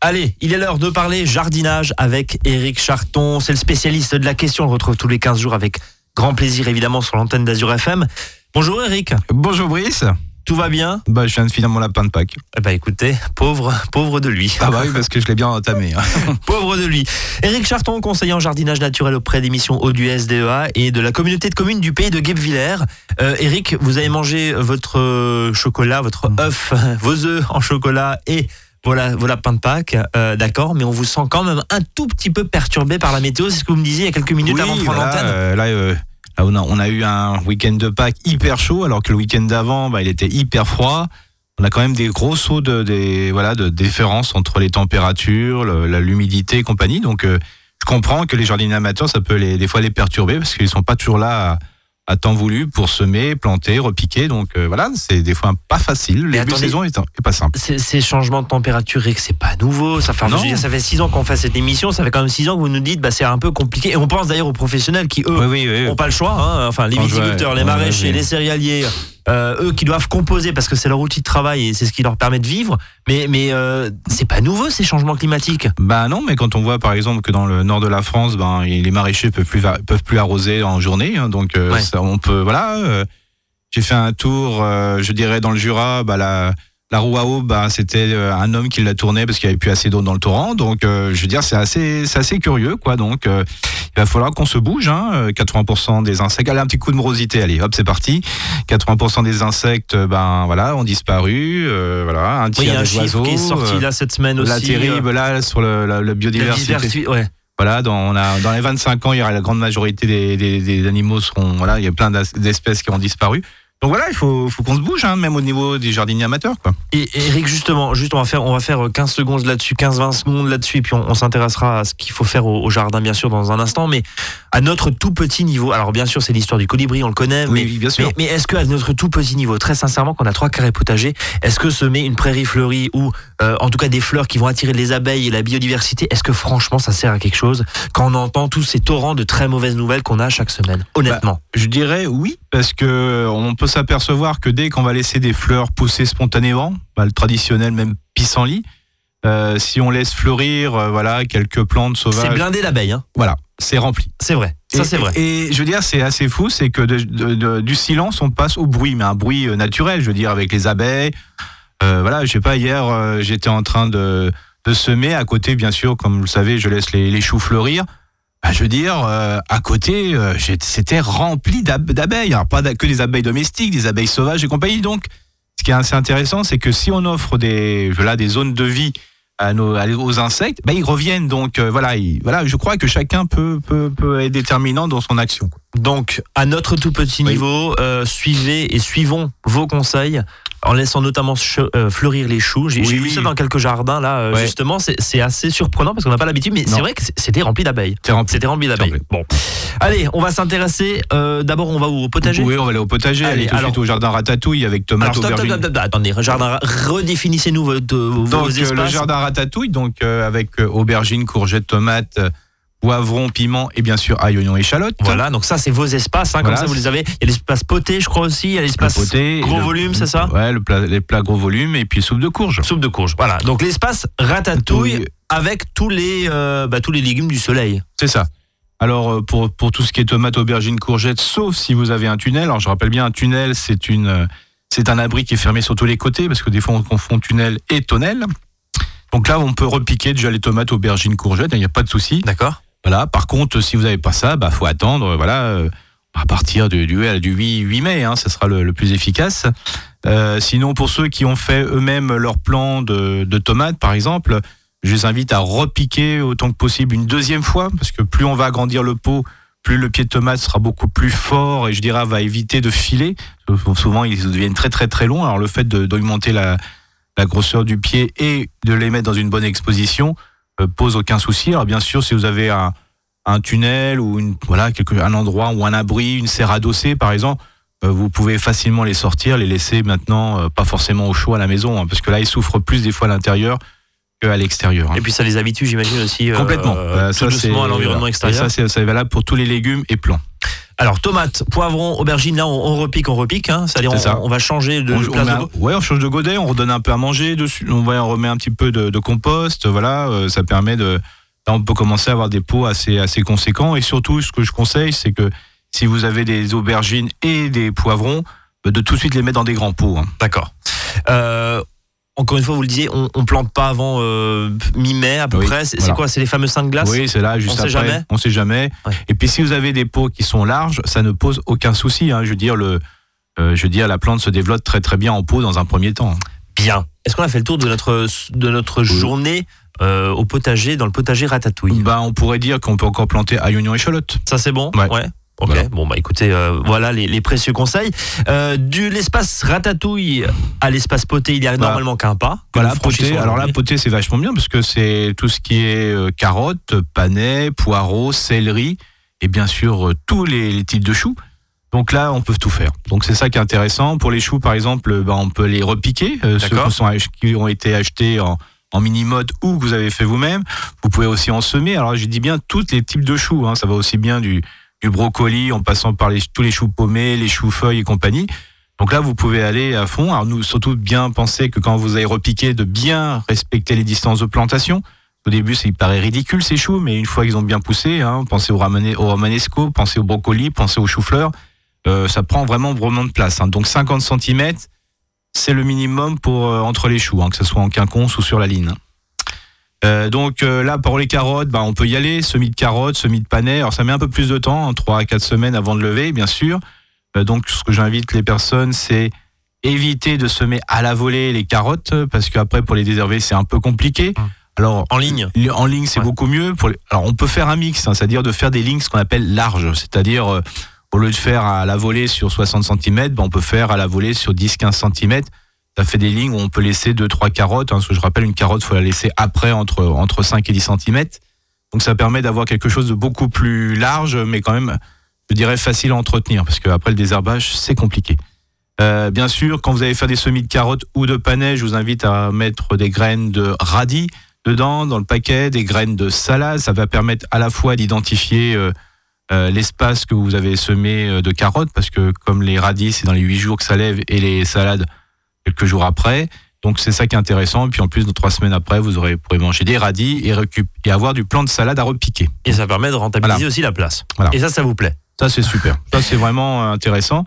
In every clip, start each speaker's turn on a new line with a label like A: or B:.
A: Allez, il est l'heure de parler jardinage avec Eric Charton. C'est le spécialiste de la question. On le retrouve tous les 15 jours avec grand plaisir, évidemment, sur l'antenne d'Azur FM. Bonjour Eric.
B: Bonjour Brice.
A: Tout va bien?
B: Bah, je viens de finir mon lapin de Pâques.
A: Eh Bah écoutez, pauvre, pauvre de lui.
B: Ah bah oui, parce que je l'ai bien entamé. hein.
A: pauvre de lui. Eric Charton, conseiller en jardinage naturel auprès des missions eau du SDEA et de la communauté de communes du pays de Guebwiller. Euh, Eric, vous avez mangé votre euh, chocolat, votre œuf, vos œufs en chocolat et voilà, vos lapins de Pâques, euh, d'accord, mais on vous sent quand même un tout petit peu perturbé par la météo, c'est ce que vous me disiez il y a quelques minutes
B: Oui,
A: avant de prendre
B: voilà,
A: l'antenne.
B: euh, là, euh, là, on, a, on a eu un week-end de Pâques hyper chaud, alors que le week-end d'avant, bah, il était hyper froid. On a quand même des gros sauts de, des, voilà, de différence entre les températures, l'humidité et compagnie. Donc, je comprends que les jardiniers amateurs, ça peut les, des fois les perturber parce qu'ils sont pas toujours là à, à temps voulu pour semer, planter, repiquer. Donc, euh, voilà, c'est des fois pas facile. Le début de saison est, est pas simple.
A: Ces, changements de température, Eric, c'est pas nouveau. Ça fait, dire, ça fait six ans qu'on fait cette émission. Ça fait quand même six ans que vous nous dites, bah, c'est un peu compliqué. Et on pense d'ailleurs aux professionnels qui, eux,
B: Oui, oui, oui.
A: n'ont pas le choix. hein. Enfin, les viticulteurs, les maraîchers, les céréaliers, euh, eux qui doivent composer parce que c'est leur outil de travail et c'est ce qui leur permet de vivre. Mais, mais euh, c'est pas nouveau ces changements climatiques.
B: Bah non, mais quand on voit par exemple que dans le nord de la France, ben les maraîchers peuvent plus peuvent plus arroser en journée, hein, donc euh,
A: Ouais.
B: ça, on peut voilà. euh, J'ai fait un tour, euh, je dirais dans le Jura, bah la la roue à eau, bah c'était euh, un homme qui l'a tournée parce qu'il y avait plus assez d'eau dans le torrent, donc euh, je veux dire c'est assez c'est assez curieux quoi. Donc euh, il va falloir qu'on se bouge. Hein, euh, 80% des insectes, allez un petit coup de morosité, allez hop c'est parti. 80% des insectes, ben voilà, ont disparu. euh, voilà, un
A: Oui,
B: tiers
A: il y a un
B: des
A: chiffre
B: oiseaux.
A: qui est sorti là cette semaine aussi.
B: la terrible là sur le, la, la
A: la
B: biodiversité.
A: diversité, ouais.
B: Voilà, dans, on a, dans les 25 ans, il y aura la grande majorité des, des, des animaux seront. Voilà, il y a plein d'espèces qui ont disparu. Donc voilà, il faut, faut qu'on se bouge, hein, même au niveau des jardiniers amateurs. Quoi.
A: Et Eric, justement, juste on va faire, on va faire 15 secondes là-dessus, 15-20 secondes là-dessus, et puis on, on s'intéressera à ce qu'il faut faire au, au jardin, bien sûr, dans un instant, mais à notre tout petit niveau. Alors, bien sûr, c'est l'histoire du colibri, on le connaît, mais,
B: Oui, bien sûr.
A: mais, mais est-ce qu'à notre tout petit niveau, très sincèrement, qu'on a trois carrés potagers, est-ce que semer une prairie fleurie ou euh, en tout cas des fleurs qui vont attirer les abeilles et la biodiversité, est-ce que franchement ça sert à quelque chose quand on entend tous ces torrents de très mauvaises nouvelles qu'on a chaque semaine Honnêtement?
B: Je dirais oui, parce que on peut s'apercevoir que dès qu'on va laisser des fleurs pousser spontanément, bah, le traditionnel même pissenlit, euh, si on laisse fleurir, euh, voilà, quelques plantes
A: c'est
B: sauvages,
A: blindé d'abeilles, hein.
B: voilà, c'est rempli.
A: c'est vrai. Ça,
B: Et-
A: c'est vrai.
B: Et, je veux dire, c'est assez fou, c'est que de- de- de- du silence, on passe au bruit, mais un bruit euh, naturel, je veux dire, avec les abeilles. Euh, voilà, je sais pas, hier, j'étais en train de, de semer. À côté, bien sûr, comme vous le savez, je laisse les, les choux fleurir. Bah, je veux dire, euh, à côté, euh, c'était rempli d'ab- d'abeilles. Alors, pas que des abeilles domestiques, des abeilles sauvages et compagnie. Donc, ce qui est assez intéressant, c'est que si on offre des, voilà, des zones de vie à nos, aux insectes, bah, ils reviennent. Donc, euh, voilà, voilà, je crois que chacun peut, peut, peut être déterminant dans son action.
A: Donc, à notre tout petit
B: Oui.
A: niveau, euh, suivez et suivons vos conseils en laissant notamment euh, fleurir les choux. J'ai
B: Oui.
A: vu ça dans quelques jardins là, euh,
B: Ouais.
A: justement. C'est assez surprenant parce qu'on n'a pas l'habitude, mais c'est vrai que c'était rempli d'abeilles. C'était rempli d'abeilles. Bon, allez, on va s'intéresser. euh, D'abord, on va au potager.
B: Oui, on va aller au potager,
A: Allez,
B: aller tout de
A: alors-
B: suite au jardin ratatouille avec tomates,
A: Alors, stop, stop,
B: aubergines.
A: stop, stop, attendez, jardin, redéfinissez-nous vos, vos
B: Donc le jardin ratatouille, donc avec aubergines, courgettes, tomates, poivrons, piments et bien sûr ail, oignons, échalotes.
A: Voilà, donc ça, c'est vos espaces. hein, comme
B: Voilà.
A: ça, vous les avez. Il y a l'espace poté, je crois aussi. Il y a
B: Le
A: l'espace gros
B: le-
A: volume, c'est ça
B: Ouais, le plat- les plats gros volume et puis soupe de courge.
A: Soupe de courge. Voilà. Donc l'espace ratatouille
B: Oui.
A: avec tous les, euh, bah, tous les légumes du soleil.
B: C'est ça. Alors euh, pour, pour tout ce qui est tomates, aubergines, courgettes, sauf si vous avez un tunnel. Alors je rappelle bien, un tunnel, c'est une, euh, c'est un abri qui est fermé sur tous les côtés parce que des fois on confond tunnel et tonnelle. Donc là, on peut repiquer déjà les tomates, aubergines, courgettes, il n'y a pas de souci.
A: D'accord
B: Voilà. Par contre, si vous n'avez pas ça, bah faut attendre. Voilà, euh, à partir du, du, du 8, 8 mai, hein, ça sera le, le plus efficace. Euh, sinon, pour ceux qui ont fait eux-mêmes leur plan de, de tomates, par exemple, je les invite à repiquer autant que possible une deuxième fois, parce que plus on va agrandir le pot, plus le pied de tomate sera beaucoup plus fort et je dirais va éviter de filer. Souvent, ils deviennent très très très longs. Alors le fait d'augmenter la, la grosseur du pied et de les mettre dans une bonne exposition pose aucun souci. Alors bien sûr, si vous avez un, un tunnel ou une, voilà, quelque, un endroit ou un abri, une serre adossée par exemple, euh, vous pouvez facilement les sortir, les laisser maintenant euh, pas forcément au chaud à la maison, hein, parce que là ils souffrent plus des fois à l'intérieur qu'à l'extérieur. hein.
A: Et puis ça les habitue, j'imagine aussi. euh,
B: Complètement.
A: euh,
B: Euh,
A: doucement à l'environnement extérieur.
B: Et ça, c'est valable pour tous les légumes et plants.
A: Alors tomate, poivron, aubergine, là on, repique, on repique, hein. c'est-à-dire on, va changer de,
B: on, Ouais, on change de godet, on redonne un peu à manger dessus, on, va, on remet un petit peu de, compost, voilà, euh, ça permet de... Là on peut commencer à avoir des pots assez, assez conséquents et surtout ce que je conseille c'est que si vous avez des aubergines et des poivrons, de tout de suite les mettre dans des grands pots. Hein.
A: D'accord. Euh, encore une fois, vous le disiez, on, on plante pas avant euh, mi-mai à peu près. C'est quoi C'est les fameux 5 glaces
B: Oui, c'est là, juste on après. Sait jamais. On sait jamais. Et puis si vous avez des pots qui sont larges, ça ne pose aucun souci. Hein. Je veux dire, le, euh, je veux dire, la plante se développe très très bien en pot dans un premier temps.
A: Bien. Est-ce qu'on a fait le tour de notre, de notre journée euh, au potager, dans le potager ratatouille?
B: Bah, On pourrait dire qu'on peut encore planter à et échalote.
A: Ça c'est bon? Ouais. Ok, bon bah écoutez, euh, voilà les, précieux conseils. Euh, du l'espace ratatouille à l'espace poté, il y a normalement qu'un pas.
B: Voilà, poté. Alors là, poté, c'est vachement bien parce que c'est tout ce qui est euh, carottes, panais, poireaux, céleri et bien sûr tous les, types de choux. Donc là, on peut tout faire. Donc c'est ça qui est intéressant. Pour les choux, par exemple, bah, on peut les repiquer, ceux qui, sont, qui ont été achetés en, en mini-mode ou que vous avez fait vous-même. Vous pouvez aussi en semer. Alors je dis bien tous les types de choux. Hein. Ça va aussi bien du du brocoli en passant par tous les choux paumés, les choux feuilles et compagnie. Donc là, vous pouvez aller à fond. Alors nous, surtout bien penser que quand vous allez repiquer, de bien respecter les distances de plantation. Au début, ça paraît ridicule ces choux, mais une fois qu'ils ont bien poussé, hein, pensez au, au romanesco, pensez au brocoli, pensez aux choux-fleurs, euh, ça prend vraiment vraiment de place. Hein. Donc 50 cm, c'est le minimum pour euh, entre les choux, hein, que ce soit en quinconce ou sur la ligne. Euh, donc euh, là, pour les carottes, bah, on peut y aller, semis de carottes, semis de panais. Alors ça met un peu plus de temps, 3 hein, à 4 semaines avant de lever, bien sûr. Euh, donc ce que j'invite les personnes, c'est éviter de semer à la volée les carottes, parce qu'après pour les désherber, c'est un peu compliqué.
A: Hum. Alors en ligne,
B: en ligne c'est beaucoup mieux. Pour Alors on peut faire un mix, hein, c'est-à-dire de faire des lignes ce qu'on appelle larges, c'est-à-dire au lieu de faire à la volée sur 60 cm, bah, on peut faire à la volée sur 10-15 cm ça fait des lignes où on peut laisser 2-3 carottes. Hein, que je rappelle, une carotte, faut la laisser après entre, entre 5 et 10 cm. Donc ça permet d'avoir quelque chose de beaucoup plus large, mais quand même, je dirais, facile à entretenir. Parce qu'après le désherbage, c'est compliqué. Euh, bien sûr, quand vous allez faire des semis de carottes ou de panais, je vous invite à mettre des graines de radis dedans, dans le paquet, des graines de salade. Ça va permettre à la fois d'identifier euh, euh, l'espace que vous avez semé de carottes, parce que comme les radis, c'est dans les 8 jours que ça lève, et les salades, quelques jours après. Donc c'est ça qui est intéressant. Et puis en plus, dans trois semaines après, vous aurez, pourrez manger des radis et, et avoir du plan de salade à repiquer.
A: Et ça permet de rentabiliser aussi la place. Et ça, ça vous plaît
B: Ça, c'est super. ça, c'est vraiment euh, intéressant.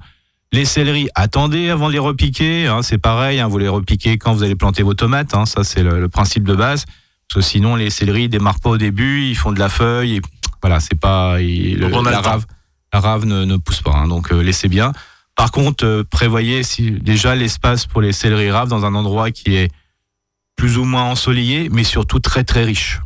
B: Les céleris, attendez avant de les repiquer. Hein, c'est pareil, hein, vous les repiquez quand vous allez planter vos tomates. Hein, ça, c'est le, principe de base. Parce que sinon, les céleris démarrent pas au début, ils font de la feuille. Et voilà, c'est pas. la, rave, la rave ne, pousse pas. Donc euh, laissez bien. Par contre, euh, prévoyez si, déjà l'espace pour les céleri raves dans un endroit qui est plus ou moins ensoleillé, mais surtout très très riche.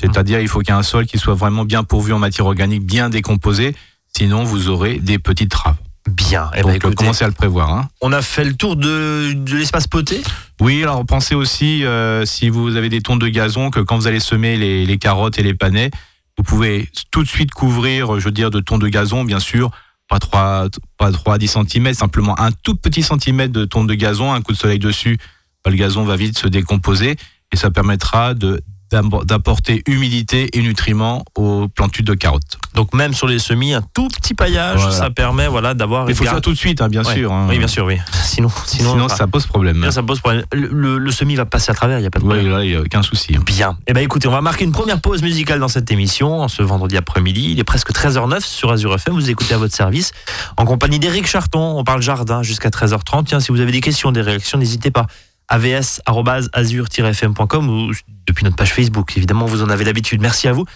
B: C'est-à-dire, il faut qu'il y ait un sol qui soit vraiment bien pourvu en matière organique, bien décomposé, sinon vous aurez des petites raves.
A: Bien.
B: Et eh ben, Donc, commencez à le prévoir. Hein.
A: On a fait le tour de, l'espace poté?
B: Oui, alors pensez aussi, euh, si vous avez des tons de gazon, que quand vous allez semer les, les, carottes et les panais, vous pouvez tout de suite couvrir, je veux dire, de tons de gazon, bien sûr, pas 3, pas 3 à 10 cm, simplement un tout petit centimètre de tonte de gazon, un coup de soleil dessus, bah, le gazon va vite se décomposer et ça permettra de d'apporter humidité et nutriments aux plantules de carottes.
A: Donc même sur les semis, un tout petit paillage, ça permet voilà d'avoir.
B: Il faut faire tout de suite, hein, bien sûr. Hein.
A: Oui, bien sûr, oui. Sinon,
B: sinon, ça pose problème.
A: ça pose problème. Le, semis va passer à travers, il n'y a pas de problème.
B: Oui, là, il n'y a aucun souci.
A: Hein. Bien. Eh ben écoutez, on va marquer une première pause musicale dans cette émission, ce vendredi après-midi. Il est presque 13h09 sur Azure FM. Vous écoutez à votre service, en compagnie d'Éric Charton. On parle jardin jusqu'à 13h30. Tiens, si vous avez des questions, des réactions, n'hésitez pas avs-azur-fm.com ou depuis notre page Facebook. Évidemment, vous en avez l'habitude. Merci à vous.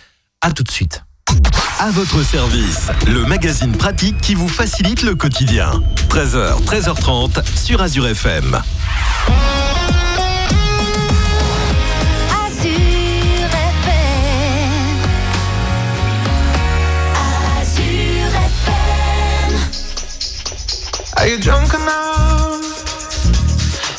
A: À tout de suite.
C: À votre service, le magazine pratique qui vous facilite le quotidien. 13h, 13h30 sur Azure FM.
D: Are you drunk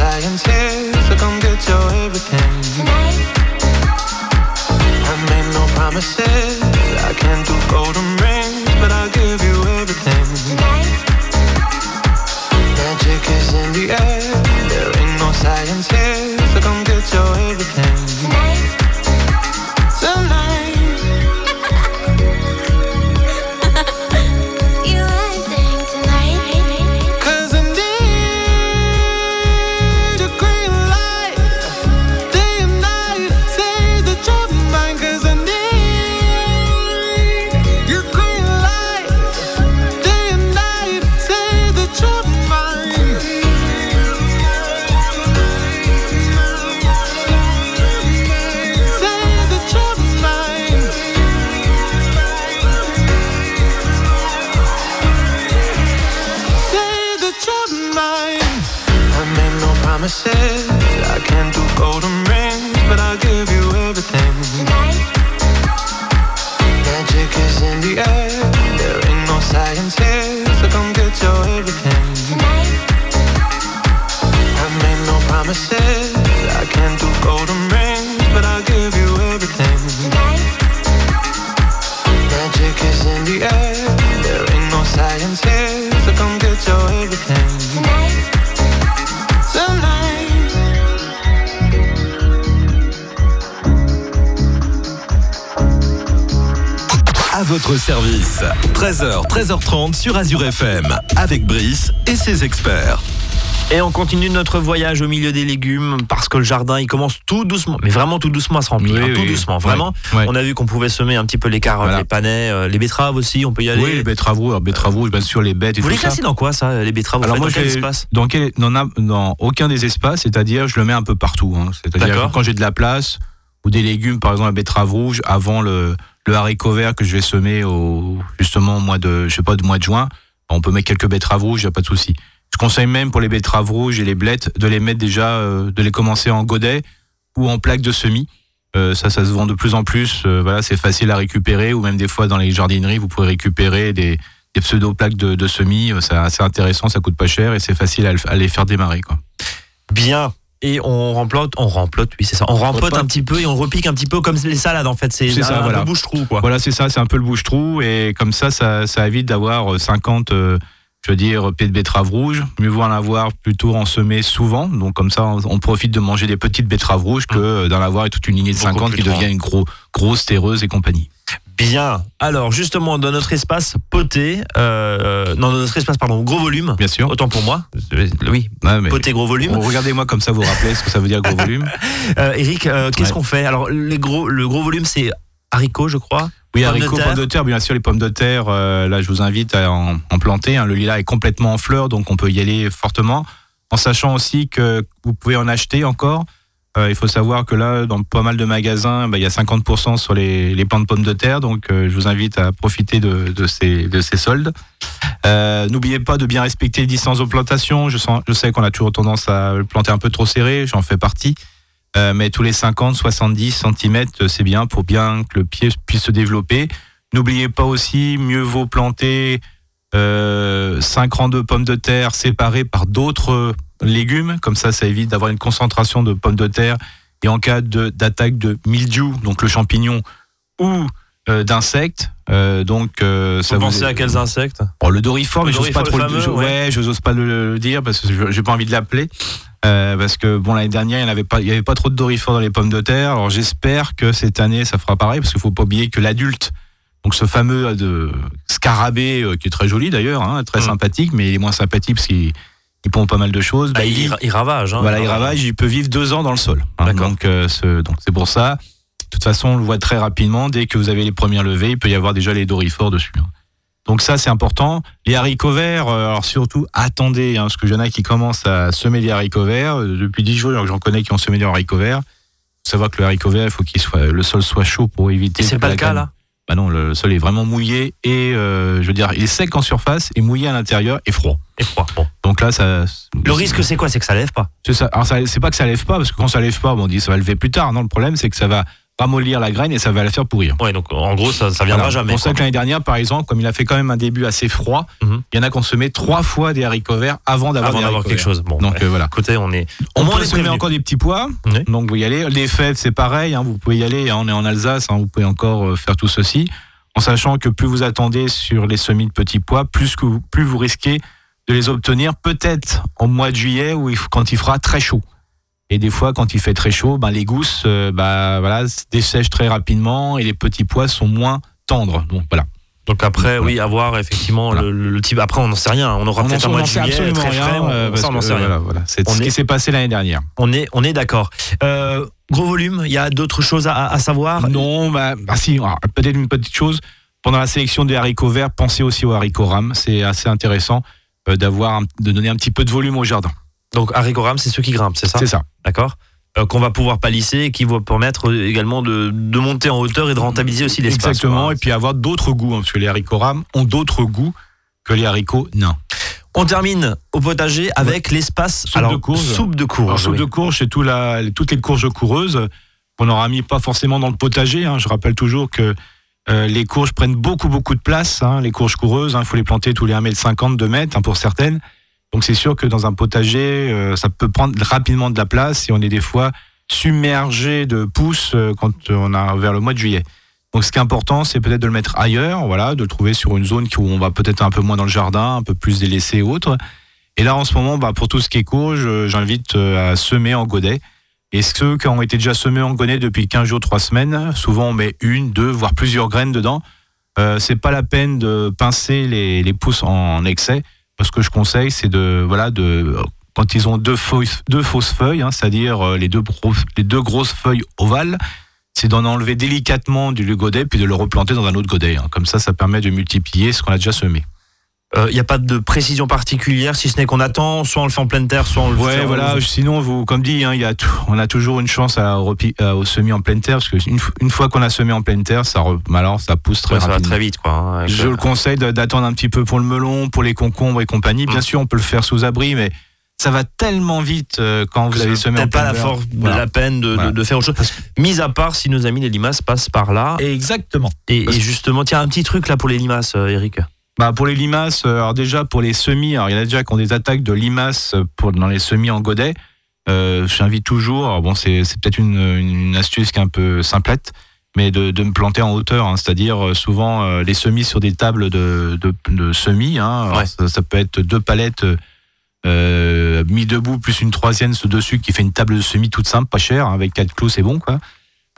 D: Science here, promises. I can't do golden rings,
C: service. 13h, 13h30 sur Azure FM. Avec Brice et ses experts.
A: Et on continue notre voyage au milieu des légumes parce que le jardin il commence tout doucement, mais vraiment tout doucement à se remplir,
B: Oui,
A: hein, tout
B: oui.
A: doucement, vraiment. On a vu qu'on pouvait semer un petit peu les carottes,
B: Voilà.
A: les panais, euh, les betteraves aussi, on peut y aller.
B: Oui, les betteraves rouges, alors betteraves rouges, bien sûr, les bêtes et
A: Vous
B: tout
A: les
B: ça.
A: classez dans quoi ça, les betteraves
B: Alors moi,
A: dans quel espace?
B: dans, quel, dans, dans aucun des espaces, c'est-à-dire je le mets un peu partout. hein. C'est-à-dire quand j'ai de la place ou des légumes, par exemple la betterave rouge, avant le, le haricot vert que je vais semer au, justement au mois de, je sais pas, de mois de juin, on peut mettre quelques betteraves rouges, il a pas de souci. Je conseille même pour les betteraves rouges et les blettes de les mettre déjà, euh, de les commencer en godet ou en plaque de semis. Euh, ça, ça se vend de plus en plus. Euh, voilà, c'est facile à récupérer ou même des fois dans les jardineries, vous pouvez récupérer des, des pseudo-plaques de, de semis. Euh, C'est assez intéressant, ça coûte pas cher et c'est facile à, à les faire démarrer. Quoi.
A: Bien. Et on remplote, on remplote, oui c'est ça. On rempote un petit peu et on repique un petit peu comme les salades en fait. C'est
B: ça,
A: un
B: voilà.
A: peu bouche-trou quoi.
B: Voilà, c'est ça, c'est un peu le bouche-trou et comme ça, ça, ça évite d'avoir euh, 50, euh, je veux dire, pieds de betterave rouge. Mieux vaut en avoir plutôt en semer souvent. Donc comme ça, on, on profite de manger des petites betteraves rouges que euh, d'en avoir toute une lignée de
A: Beaucoup
B: 50
A: plus
B: qui devient une gros, grosse terreuse et compagnie.
A: Bien. Alors justement dans notre espace poté, euh, non dans notre espace pardon gros volume.
B: Bien sûr.
A: Autant pour moi. Oui.
B: Ouais, mais-
A: Poté gros volume.
B: Bon, Regardez-moi comme ça, vous rappelez ce que ça veut dire gros volume.
A: Euh, Eric, euh, qu'est-ce
B: Ouais.
A: qu'on fait? Alors les gros, le gros volume c'est haricots je crois.
B: Oui,
A: Pommes
B: haricots, pommes de terre, bien sûr, les pommes de terre, euh, là, je vous invite à en, en planter. hein. Le lilas est complètement en fleurs, donc on peut y aller fortement. En sachant aussi que vous pouvez en acheter encore. Euh, il faut savoir que là, dans pas mal de magasins, bah, il y a 50% sur les, les de pommes de terre, donc euh, je vous invite à profiter de, ces, de ces soldes. Euh, N'oubliez pas de bien respecter les distances de plantation. Je, sais qu'on a toujours tendance à planter un peu trop serré, j'en fais partie. Mais tous les 50, 70 cm, c'est bien pour bien que le pied puisse se développer. N'oubliez pas aussi, mieux vaut planter euh, 5 rangs de pommes de terre séparés par d'autres légumes. Comme ça, ça évite d'avoir une concentration de pommes de terre. Et en cas de- d'attaque de, mildiou, donc le champignon, ou euh, d'insectes, euh, donc euh, ça
A: Vous
B: vous
A: pensez à quels insectes?
B: Bon, le dorifort,
A: Le
B: mais j'ose pas
A: dorifort,
B: trop
A: le
B: le,
A: fameux,
B: je-
A: ouais.
B: je n'ose pas le, le dire parce que je- j'ai pas envie de l'appeler. Euh, parce que bon l'année dernière il n'y avait pas il y avait pas trop de dorifort dans les pommes de terre alors j'espère que cette année ça fera pareil parce qu'il faut pas oublier que l'adulte donc ce fameux euh, de scarabée qui est très joli d'ailleurs hein, très
A: Mm.
B: sympathique mais il est moins sympathique parce qu'il il pond pas mal de choses
A: Bah,
B: Bah,
A: il,
B: il-
A: il ravage. Hein,
B: voilà, il ravage, il peut vivre deux ans dans le sol. hein. Donc, euh, ce- donc c'est pour ça. De toute façon, on le voit très rapidement. Dès que vous avez les premières levées, il peut y avoir déjà les dorifores dessus. hein. Donc ça, c'est important. Les haricots verts, euh, alors surtout, attendez, hein, parce que y en a qui commencent à semer des haricots verts. Euh, Depuis 10 jours, j'en connais qui ont semé des haricots verts. faut savoir que le haricot vert, il faut qu'il soit, le sol soit chaud pour éviter.
A: Et c'est pas le cas là?
B: Bah non, le sol est vraiment mouillé et, euh, je veux dire, il est sec en surface et mouillé à l'intérieur et froid.
A: Et froid. Bon.
B: Donc là, ça.
A: Le risque, c'est quoi? C'est que ça lève pas.
B: C'est ça. Alors, ça- c'est pas que ça lève pas, parce que quand ça lève pas, bon, on dit ça va lever plus tard. Non, le problème, c'est que ça va ramollir la graine et ça va la faire pourrir.
A: Ouais, donc en gros, ça, ça viendra
B: Voilà.
A: jamais.
B: C'est pour ça que l'année dernière, par exemple, comme il a fait quand même un début assez froid,
A: Mhm.
B: il y en a qui ont semé trois fois des haricots verts avant d'avoir des haricots
A: quelque chose. Bon,
B: Donc
A: ouais.
B: euh, voilà.
A: écoutez, on est.
B: On
A: Au moins,
B: peut
A: on
B: semer encore des petits pois.
A: Oui.
B: Donc vous y allez. Les fèves, c'est pareil. hein, vous pouvez y aller. hein, on est en Alsace. hein, vous pouvez encore euh, faire tout ceci. En sachant que plus vous attendez sur les semis de petits pois, plus, que vous, plus vous risquez de les obtenir peut-être au mois de juillet ou quand il fera très chaud. Et des fois, quand il fait très chaud, ben, les gousses euh, bah, voilà, se dessèchent très rapidement et les petits pois sont moins tendres. Donc voilà.
A: Donc après,
B: Voilà.
A: oui, avoir effectivement
B: Voilà.
A: le, type. Après, on n'en sait rien. On aura peut-être un mois de juillet très frais.
B: rien. euh,
A: on-
B: parce
A: ça, on n'en sait rien.
B: voilà. C'est ce
A: est-
B: qui s'est passé l'année dernière.
A: On est, on est d'accord. Euh, gros volume. Il y a d'autres choses à, à savoir?
B: Non, bah, bah si, alors, peut-être une petite chose. Pendant la sélection des haricots verts, pensez aussi aux haricots rames. C'est assez intéressant euh, d'avoir, de donner un petit peu de volume au jardin.
A: Donc haricots rames, c'est ceux qui grimpent, c'est ça
B: C'est ça.
A: D'accord. Euh, qu'on va pouvoir palisser et qui va permettre euh, également de, de monter en hauteur et de rentabiliser aussi l'espace.
B: Exactement.
A: quoi.
B: Et puis avoir d'autres goûts, hein, parce que les haricots rames ont d'autres goûts que les haricots nains.
A: On termine au potager avec l'espace.
B: Soupe
A: Alors,
B: de courge.
A: Soupe de courge.
B: Alors, soupe
A: oui.
B: de courge, c'est tout la- toutes les courges coureuses qu'on n'aura mis pas forcément dans le potager. hein. Je rappelle toujours que euh, les courges prennent beaucoup, beaucoup de place. hein. Les courges coureuses, il faut les planter tous les 1m50, 2 mètres hein, pour certaines. Donc c'est sûr que dans un potager, euh, ça peut prendre rapidement de la place et on est des fois submergé de pousses euh, quand on a vers le mois de juillet. Donc ce qui est important, c'est peut-être de le mettre ailleurs, voilà, de le trouver sur une zone où on va peut-être un peu moins dans le jardin, un peu plus délaissé et autres. Et là, en ce moment, bah, pour tout ce qui est courge, j'invite euh, à semer en godet. Et ceux qui ont été déjà semés en godet depuis 15 jours, 3 semaines, souvent on met une, deux, voire plusieurs graines dedans. C'est pas la peine de pincer les pousses en excès. Ce que je conseille, c'est de, voilà, de, quand ils ont deux, fausses, deux fausses feuilles, hein, c'est-à-dire euh, les, deux grosses- feuilles ovales, c'est d'en enlever délicatement du godet puis de le replanter dans un autre godet. hein. Comme ça, ça permet de multiplier ce qu'on a déjà semé.
A: Euh, Il n'y a pas de précision particulière, si ce n'est qu'on attend, soit on le fait en pleine terre, soit on le
B: Ouais,
A: fait. en-
B: voilà. Sinon, vous, comme dit, hein, y a tout- on a toujours une chance à, à- au semis en pleine terre, parce qu'une une fois qu'on a semé en pleine terre, ça, re- alors, ça pousse très
A: Ouais, ça va
B: rapidement.
A: très vite, quoi. hein,
B: Je
A: le-
B: le conseille d'attendre un petit peu pour le melon, pour les concombres et compagnie. Bien
A: Mm.
B: sûr, on peut le faire sous abri, mais ça va tellement vite euh, quand vous avez semé en
A: pas la force,
B: Voilà.
A: la peine de, de-
B: Voilà.
A: de faire autre chose. Mis à part si nos amis les limaces passent par là.
B: Exactement.
A: Et, et justement, tiens, un petit truc là pour les limaces, euh, Eric.
B: Bah pour les limaces, euh, alors déjà pour les semis, alors il y en a déjà qui ont des attaques de limaces euh, pour, dans les semis en godet. Euh, J'invite toujours, bon c'est peut-être une, une astuce qui est un peu simplette, mais de, de me planter en hauteur, hein, c'est-à-dire euh, souvent euh, les semis sur des tables de, de, de semis. Hein, Alors,
A: Ouais.
B: ça, ça peut être deux palettes euh, mis debout plus une troisième dessus qui fait une table de semis toute simple, pas chère, hein, avec quatre clous c'est bon quoi.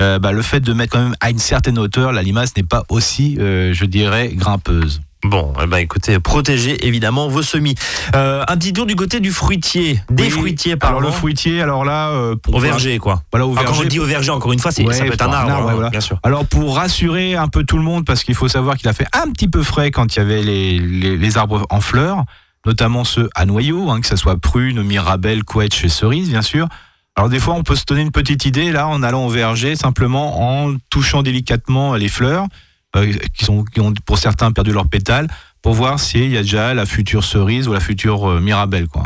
B: Euh, bah, le fait de mettre quand même à une certaine hauteur, la limace n'est pas aussi, euh, je dirais, grimpeuse.
A: Bon, eh ben écoutez, protégez évidemment vos semis. Euh, un petit tour du côté du fruitier, des
B: Oui,
A: fruitiers
B: Alors
A: par
B: le fruitier, alors là, euh, pour
A: au verger quoi.
B: Voilà, au
A: Enfin, quand on
B: verger.
A: dit au verger, encore une fois, c'est
B: Ouais,
A: ça peut être un arbre,
B: arbre,
A: hein,
B: ouais, voilà.
A: bien sûr.
B: Alors pour rassurer un peu tout le monde, parce qu'il faut savoir qu'il a fait un petit peu frais quand il y avait les, les, les arbres en fleurs, notamment ceux à noyaux, hein, que ce soit prune, mirabelle, couette et cerise, bien sûr. Alors des fois, on peut se donner une petite idée là en allant au verger, simplement en touchant délicatement les fleurs, qui, sont, qui ont pour certains perdu leurs pétales, pour voir s'il y a déjà la future cerise ou la future euh, mirabelle, quoi.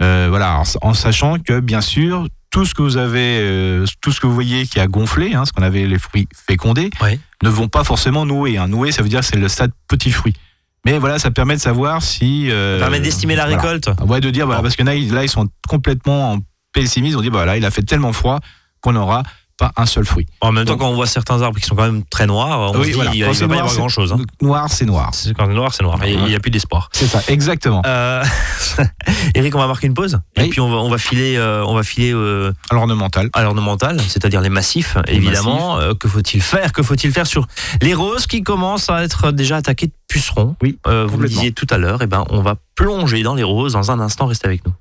B: Euh, voilà, alors, en sachant que bien sûr, tout ce que vous avez, euh, tout ce que vous voyez qui a gonflé, hein, ce qu'on avait les fruits fécondés, ne vont pas forcément nouer. Hein. Nouer, ça veut dire que c'est le stade petit fruit. Mais voilà, ça permet de savoir si. euh,
E: Ça permet d'estimer la
B: voilà.
E: récolte.
B: Ouais, de dire, voilà, parce que là, ils, sont complètement en pessimisme. On dit, bah, là, il a fait tellement froid qu'on n'aura pas un seul fruit.
E: En même temps,
B: Donc-
E: quand on voit certains arbres qui sont quand même très noirs, on
B: Oui,
E: se dit
B: voilà.
E: il ne va pas y
B: noir,
E: avoir
B: c'est-
E: grand chose.
B: Noir, c'est noir.
E: Quand c'est noir, c'est noir. Il n'y a plus d'espoir.
B: C'est ça, exactement.
E: Euh, Eric, on va marquer une pause et puis on va, on va filer, euh, on va filer euh,
B: À l'ornemental.
E: à l'ornemental, c'est-à-dire les massifs, évidemment. Euh, que faut-il faire Que faut-il faire sur les roses qui commencent à être déjà attaquées de pucerons
B: Oui,
E: Euh, vous le disiez tout à l'heure. Et ben, on va plonger dans les roses dans un instant. Restez avec nous.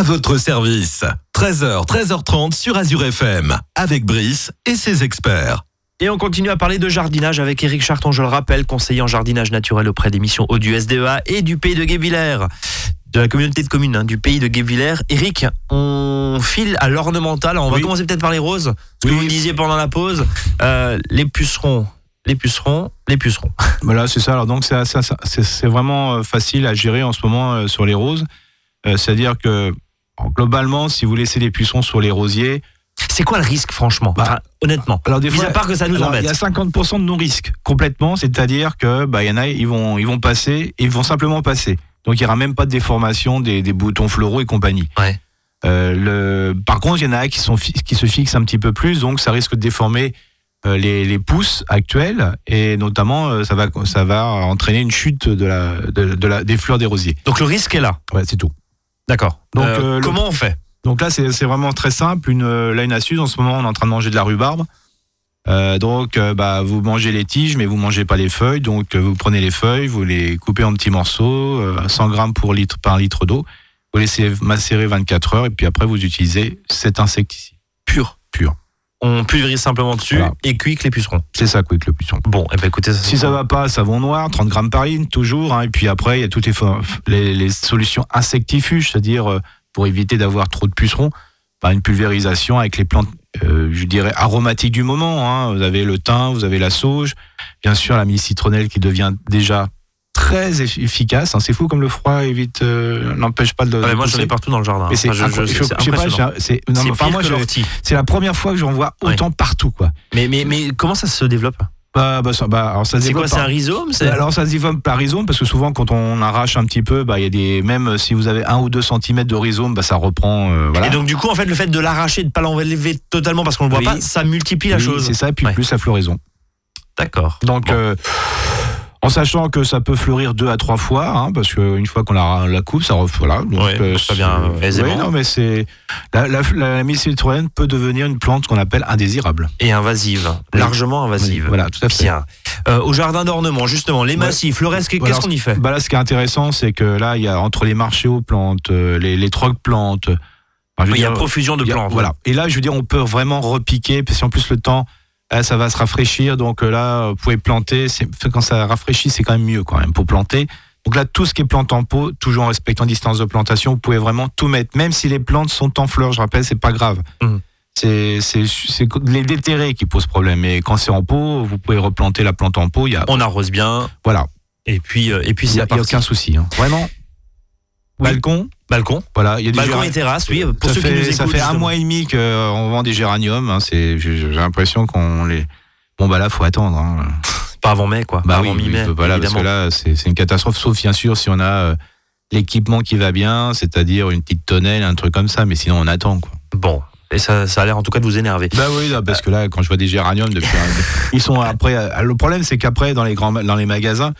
C: À votre service. 13h, 13h30 sur Azure FM. Avec Brice et ses experts.
E: Et on continue à parler de jardinage avec Eric Charton, je le rappelle, conseiller en jardinage naturel auprès des missions eau du SDEA et du pays de Guebwiller, de la communauté de communes hein, du pays de Guebwiller. Eric, on file à l'ornemental. On va commencer peut-être par les roses. Ce que vous me disiez pendant la pause, euh, les pucerons.
A: les pucerons, les pucerons.
B: Voilà, c'est ça. Alors donc c'est vraiment euh, facile à gérer en ce moment euh, sur les roses. Euh, C'est-à-dire que globalement, si vous laissez les pucerons sur les rosiers,
A: C'est quoi le risque, franchement
B: Bah,
A: Enfin, Honnêtement.
B: alors des
A: Mis
B: fois,
A: à part que ça nous
B: alors, il
A: embête.
B: y a 50% de non-risque complètement. C'est-à-dire que bah, y en a, ils vont, ils vont passer, ils vont simplement passer. Donc il y aura même pas de déformation des, des boutons floraux et compagnie.
A: Ouais.
B: Euh, le... Par contre, il y en a qui, sont fi- qui se fixent un petit peu plus, donc ça risque de déformer euh, les, les pousses actuelles et notamment euh, ça va, ça va entraîner une chute de la, de, de la, des fleurs des rosiers.
A: Donc le risque est là.
B: Ouais, c'est tout.
A: D'accord.
B: Donc,
A: Euh,
B: euh, le-
A: comment on fait?
B: Donc là, c'est vraiment très simple. Une, euh, là, une astuce, en ce moment, on est en train de manger de la rhubarbe. Euh, donc, euh, bah, vous mangez les tiges, mais vous mangez pas les feuilles. Donc, vous prenez les feuilles, vous les coupez en petits morceaux, euh, 100 grammes pour litre, par litre d'eau. Vous laissez macérer 24 heures et puis après, vous utilisez cet insecticide.
A: Pur.
B: Pur.
A: On pulvérise simplement dessus
B: Voilà.
A: et cuit que les pucerons.
B: C'est ça, avec le puceron.
A: Bon, eh ben écoutez, ça
B: Si ça va pas, savon noir, 30 grammes par litre, toujours. hein. et puis après, il y a toutes les, les, les solutions insectifuges, c'est-à-dire euh, pour éviter d'avoir trop de pucerons, bah, une pulvérisation avec les plantes, euh, je dirais, aromatiques du moment. hein. Vous avez le thym, vous avez la sauge, bien sûr la citronnelle qui devient déjà très eff- efficace. hein. C'est fou comme le froid évite, euh, n'empêche pas de.
A: Ah,
B: de
A: moi j'en ai partout dans le jardin.
B: Mais c'est
A: Enfin, c'est
B: enfin, la première fois que j'en vois autant partout, quoi.
A: Mais, mais, mais comment ça se développe?
B: Bah, bah, ça, bah, alors ça
A: C'est quoi C'est un rhizome
B: alors ça se développe par rhizome parce que souvent quand on arrache un petit peu, bah il y a des même si vous avez un ou deux centimètres de rhizome, bah ça reprend. euh, voilà.
A: Et donc du coup en fait le fait de l'arracher, de pas l'enlever totalement parce qu'on le voit
B: Oui.
A: pas, ça multiplie la
B: Oui,
A: chose.
B: C'est ça, et puis
A: Ouais.
B: plus la floraison.
A: D'accord.
B: Donc
A: Bon.
B: euh, en sachant que ça peut fleurir deux à trois fois, hein, parce qu'une fois qu'on la, la coupe, ça voilà. Donc,
A: Ouais,
B: euh,
A: ça vient,
B: c'est-
A: aisément.
B: oui, non mais c'est la la, la, la citronnelle peut devenir une plante qu'on appelle indésirable.
A: Et invasive, largement invasive.
B: Oui, voilà, tout à fait.
A: Bien. Euh, au jardin d'ornement, justement, les
B: Ouais.
A: massifs, le reste, qu'est-ce qu'on y fait
B: Bah là, ce qui est intéressant, c'est que là, il y a entre les marchés aux plantes, euh, les, les trocs plantes. enfin,
A: Il y a
B: dire,
A: profusion de
B: a-
A: plantes.
B: Voilà. Et là, je veux dire, on peut vraiment repiquer, parce qu'en plus le temps, ça va se rafraîchir. Donc euh, là, vous pouvez planter. C'est quand ça rafraîchit, c'est quand même mieux quand même pour planter. Donc là, tout ce qui est plante en pot, toujours en respectant distance de plantation, vous pouvez vraiment tout mettre, même si les plantes sont en fleurs. Je rappelle, c'est pas grave.
A: Mhm.
B: C'est les déterrés qui posent problème. Mais quand c'est en pot, vous pouvez replanter la plante en pot. Y a
A: On arrose bien,
B: voilà,
A: et puis, euh, et puis
B: il y
A: c'est
B: a, a aucun souci. hein. Vraiment.
A: Oui.
B: Balcon,
A: Balcon,
B: voilà, il y a des
A: balcon et terrasse, oui. Pour
B: ça
A: ceux
B: fait,
A: qui nous
B: ça
A: écoutent,
B: fait un mois et demi qu'on vend des géraniums. hein, c'est, j'ai, l'impression qu'on les. Bon bah là, faut attendre. hein.
A: Pas avant mai, quoi.
B: Bah
A: pas
B: oui,
A: avant mi-mai,
B: voilà, parce que là, c'est, une catastrophe. Sauf bien sûr si on a euh, l'équipement qui va bien, c'est-à-dire une petite tonnelle, un truc comme ça. Mais sinon, on attend. Quoi.
A: Bon, et ça, ça a l'air en tout cas de vous énerver.
B: Bah oui, parce que là, quand je vois des géraniums depuis, un- ils sont après. euh, Le problème, c'est qu'après, dans les grands, dans les magasins.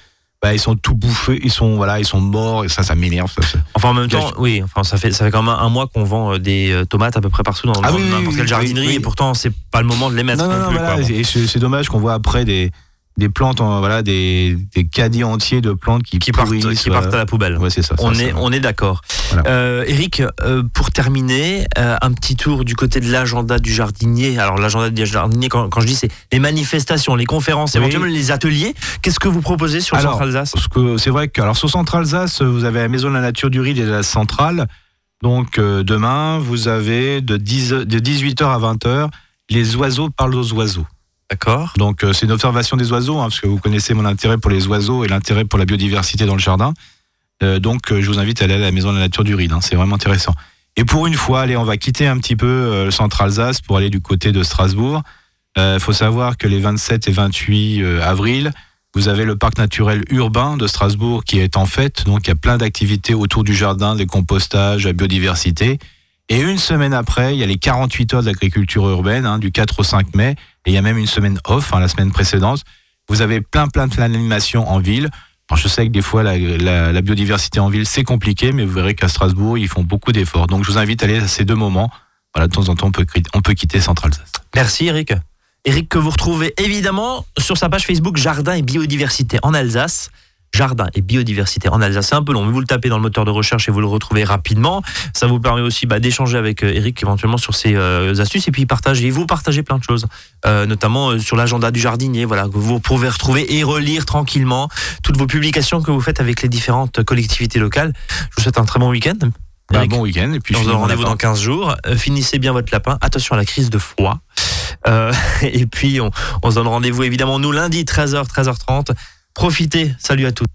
B: Bah, ils sont tout bouffés, ils sont voilà, ils sont morts et ça, ça m'énerve.
A: Enfin, en même temps, oui, enfin, ça fait, ça fait quand même un mois qu'on vend euh, des euh, tomates à peu près partout dans
B: Ah
A: dans
B: oui, oui,
A: n'importe
B: oui,
A: quelle
B: oui,
A: jardinerie, et pourtant, c'est pas le moment de les mettre
B: Non,
A: non,
B: non, voilà, c'est dommage qu'on voit après des, des plantes, en- voilà, des, des caddies entiers de plantes qui,
A: Qui partent, partent à la poubelle.
B: Ouais, c'est ça. ça,
A: On est, on est d'accord.
B: Voilà.
A: Euh, Eric, euh, pour terminer, euh, un petit tour du côté de l'agenda du jardinier. Alors l'agenda du jardinier, quand, quand je dis c'est les manifestations, les conférences,
B: Oui.
A: éventuellement les ateliers. Qu'est-ce que vous proposez sur le
B: Alors,
A: Centre Alsace
B: c'est vrai que alors sur Centre Alsace, vous avez la Maison de la Nature du Ride et la Centrale. Donc euh, demain, vous avez de, 10, de 18h à 20h les oiseaux parlent aux oiseaux.
A: D'accord.
B: Donc euh, c'est une observation des oiseaux, hein, parce que vous connaissez mon intérêt pour les oiseaux et l'intérêt pour la biodiversité dans le jardin. Euh, donc euh, je vous invite à aller à la Maison de la Nature du Ride, hein, c'est vraiment intéressant. Et pour une fois, allez, on va quitter un petit peu le centre Alsace pour aller du côté de Strasbourg. Il faut savoir que les 27 et 28 euh, avril, vous avez le parc naturel urbain de Strasbourg qui est en fête. Donc il y a plein d'activités autour du jardin, des compostages, la biodiversité. Et une semaine après, il y a les 48 heures d'agriculture urbaine, hein, du 4 au 5 mai. Et il y a même une semaine off, hein, la semaine précédente. Vous avez plein, plein de d'animations en ville. Je sais que des fois, la, biodiversité en ville, c'est compliqué, mais vous verrez qu'à Strasbourg, ils font beaucoup d'efforts. Donc, je vous invite à aller à ces deux moments. Voilà, de temps en temps, on peut, on peut quitter Centre-Alsace.
A: Merci Eric. Eric que vous retrouvez évidemment sur sa page Facebook Jardin et biodiversité en Alsace. Jardin et biodiversité en Alsace, c'est un peu long, mais vous le tapez dans le moteur de recherche et vous le retrouvez rapidement. Ça vous permet aussi bah, d'échanger avec euh, Eric éventuellement sur ses euh, astuces et puis partager. Vous partagez plein de choses, euh, notamment sur l'agenda du jardinier, voilà, que vous pouvez retrouver et relire tranquillement toutes vos publications que vous faites avec les différentes collectivités locales. Je vous souhaite un très bon week-end. Eric,
B: bon week-end. Et puis
A: on se donne rendez-vous dans 15 jours. Finissez bien votre lapin. Attention à la crise de froid. Euh, et puis, on, on se donne rendez-vous évidemment nous lundi, 13h, 13h30. Profitez. Salut à tous.